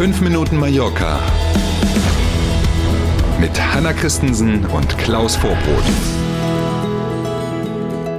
5 Minuten Mallorca mit Hanna Christensen und Klaus Vorbrot.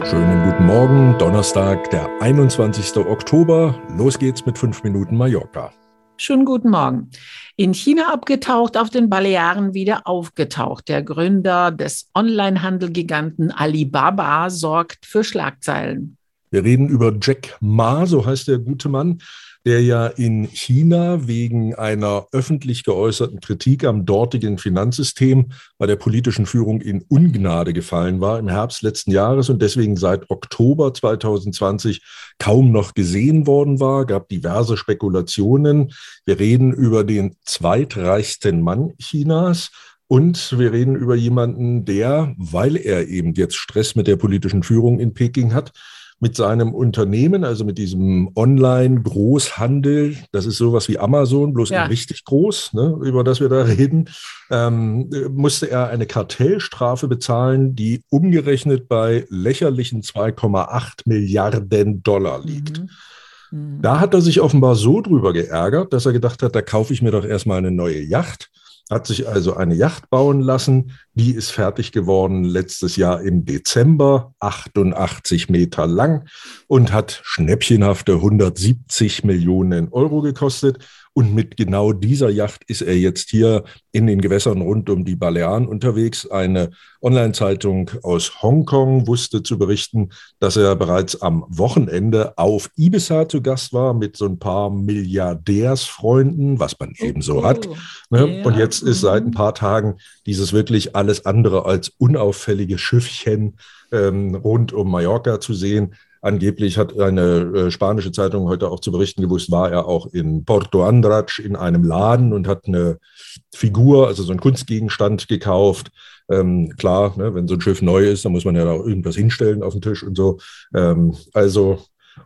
Schönen guten Morgen, Donnerstag, der 21. Oktober. Los geht's mit 5 Minuten Mallorca. Schönen guten Morgen. In China abgetaucht, auf den Balearen wieder aufgetaucht. Der Gründer des Onlinehandelgiganten Alibaba sorgt für Schlagzeilen. Wir reden über Jack Ma, so heißt der gute Mann der ja in China wegen einer öffentlich geäußerten Kritik am dortigen Finanzsystem bei der politischen Führung in Ungnade gefallen war im Herbst letzten Jahres und deswegen seit Oktober 2020 kaum noch gesehen worden war, gab diverse Spekulationen. Wir reden über den zweitreichsten Mann Chinas. Und wir reden über jemanden, der, weil er eben jetzt Stress mit der politischen Führung in Peking hat, mit seinem Unternehmen, also mit diesem Online-Großhandel, das ist sowas wie Amazon, bloß ja. richtig groß, ne, über das wir da reden, ähm, musste er eine Kartellstrafe bezahlen, die umgerechnet bei lächerlichen 2,8 Milliarden Dollar liegt. Mhm. Mhm. Da hat er sich offenbar so drüber geärgert, dass er gedacht hat, da kaufe ich mir doch erstmal eine neue Yacht hat sich also eine Yacht bauen lassen. Die ist fertig geworden letztes Jahr im Dezember, 88 Meter lang und hat schnäppchenhafte 170 Millionen Euro gekostet. Und mit genau dieser Yacht ist er jetzt hier in den Gewässern rund um die Balearen unterwegs. Eine Online-Zeitung aus Hongkong wusste zu berichten, dass er bereits am Wochenende auf Ibiza zu Gast war mit so ein paar Milliardärsfreunden, was man oh, eben so hat. Ne? Ja. Und jetzt ist seit ein mhm. paar Tagen dieses wirklich alles andere als unauffällige Schiffchen ähm, rund um Mallorca zu sehen. Angeblich hat eine äh, spanische Zeitung heute auch zu berichten gewusst, war er auch in Porto Andratx in einem Laden und hat eine Figur, also so einen Kunstgegenstand gekauft. Ähm, klar, ne, wenn so ein Schiff neu ist, dann muss man ja da irgendwas hinstellen auf den Tisch und so. Ähm, also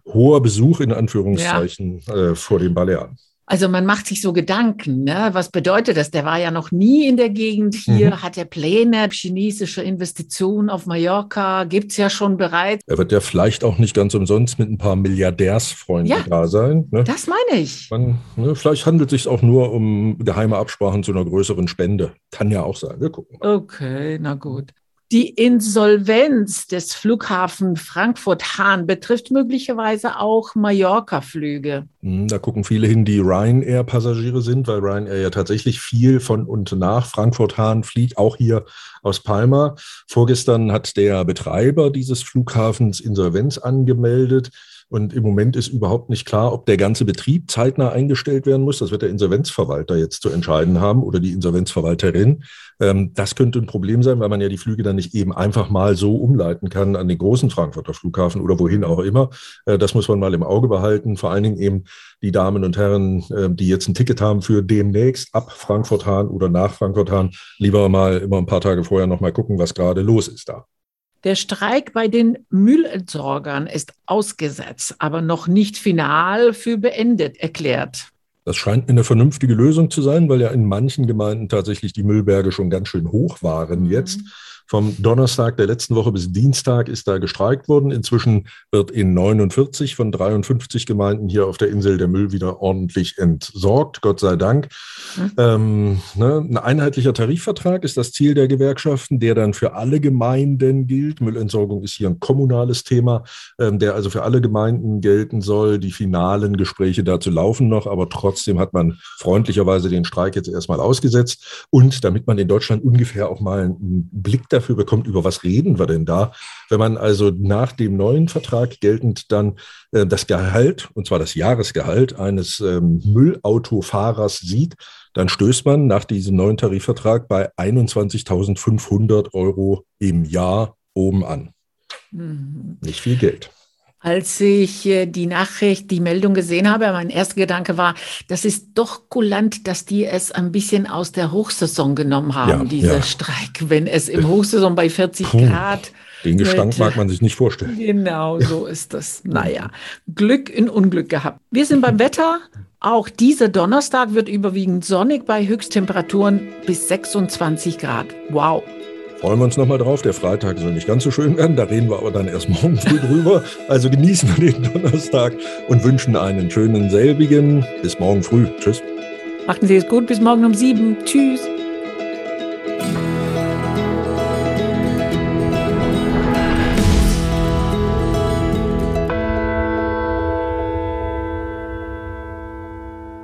hoher Besuch in Anführungszeichen ja. äh, vor den Balearen. Also man macht sich so Gedanken, ne? was bedeutet das? Der war ja noch nie in der Gegend hier, mhm. hat er Pläne, chinesische Investitionen auf Mallorca, gibt es ja schon bereits. Er wird ja vielleicht auch nicht ganz umsonst mit ein paar Milliardärsfreunden ja, da sein. Ne? Das meine ich. Man, ne, vielleicht handelt es sich auch nur um geheime Absprachen zu einer größeren Spende. Kann ja auch sein, wir gucken mal. Okay, na gut. Die Insolvenz des Flughafen Frankfurt-Hahn betrifft möglicherweise auch Mallorca-Flüge. Hm, da gucken viele hin, die Ryanair-Passagiere sind, weil Ryanair ja tatsächlich viel von und nach Frankfurt-Hahn fliegt, auch hier aus Palma. Vorgestern hat der Betreiber dieses Flughafens Insolvenz angemeldet. Und im Moment ist überhaupt nicht klar, ob der ganze Betrieb zeitnah eingestellt werden muss. Das wird der Insolvenzverwalter jetzt zu entscheiden haben oder die Insolvenzverwalterin. Ähm, das könnte ein Problem sein, weil man ja die Flüge dann nicht eben einfach mal so umleiten kann an den großen Frankfurter Flughafen oder wohin auch immer. Äh, das muss man mal im Auge behalten. Vor allen Dingen eben die Damen und Herren, äh, die jetzt ein Ticket haben für demnächst ab Frankfurt-Hahn oder nach Frankfurt-Hahn, lieber mal immer ein paar Tage vorher noch mal gucken, was gerade los ist da. Der Streik bei den Müllentsorgern ist ausgesetzt, aber noch nicht final für beendet erklärt. Das scheint mir eine vernünftige Lösung zu sein, weil ja in manchen Gemeinden tatsächlich die Müllberge schon ganz schön hoch waren mhm. jetzt. Vom Donnerstag der letzten Woche bis Dienstag ist da gestreikt worden. Inzwischen wird in 49 von 53 Gemeinden hier auf der Insel der Müll wieder ordentlich entsorgt, Gott sei Dank. Mhm. Ähm, ne, ein einheitlicher Tarifvertrag ist das Ziel der Gewerkschaften, der dann für alle Gemeinden gilt. Müllentsorgung ist hier ein kommunales Thema, ähm, der also für alle Gemeinden gelten soll. Die finalen Gespräche dazu laufen noch, aber trotzdem hat man freundlicherweise den Streik jetzt erstmal ausgesetzt. Und damit man in Deutschland ungefähr auch mal einen Blick dafür bekommt, über was reden wir denn da? Wenn man also nach dem neuen Vertrag geltend dann äh, das Gehalt, und zwar das Jahresgehalt eines ähm, Müllautofahrers sieht, dann stößt man nach diesem neuen Tarifvertrag bei 21.500 Euro im Jahr oben an. Mhm. Nicht viel Geld. Als ich äh, die Nachricht, die Meldung gesehen habe, mein erster Gedanke war, das ist doch kulant, dass die es ein bisschen aus der Hochsaison genommen haben, ja, dieser ja. Streik, wenn es im Hochsaison bei 40 Puh, Grad. Den Gestank mit, mag man sich nicht vorstellen. Genau, so ist das. Naja, Glück in Unglück gehabt. Wir sind beim Wetter. Auch dieser Donnerstag wird überwiegend sonnig bei Höchsttemperaturen bis 26 Grad. Wow freuen wir uns nochmal drauf. Der Freitag soll nicht ganz so schön werden, da reden wir aber dann erst morgen früh drüber. Also genießen wir den Donnerstag und wünschen einen schönen selbigen. Bis morgen früh. Tschüss. Machten Sie es gut. Bis morgen um sieben. Tschüss.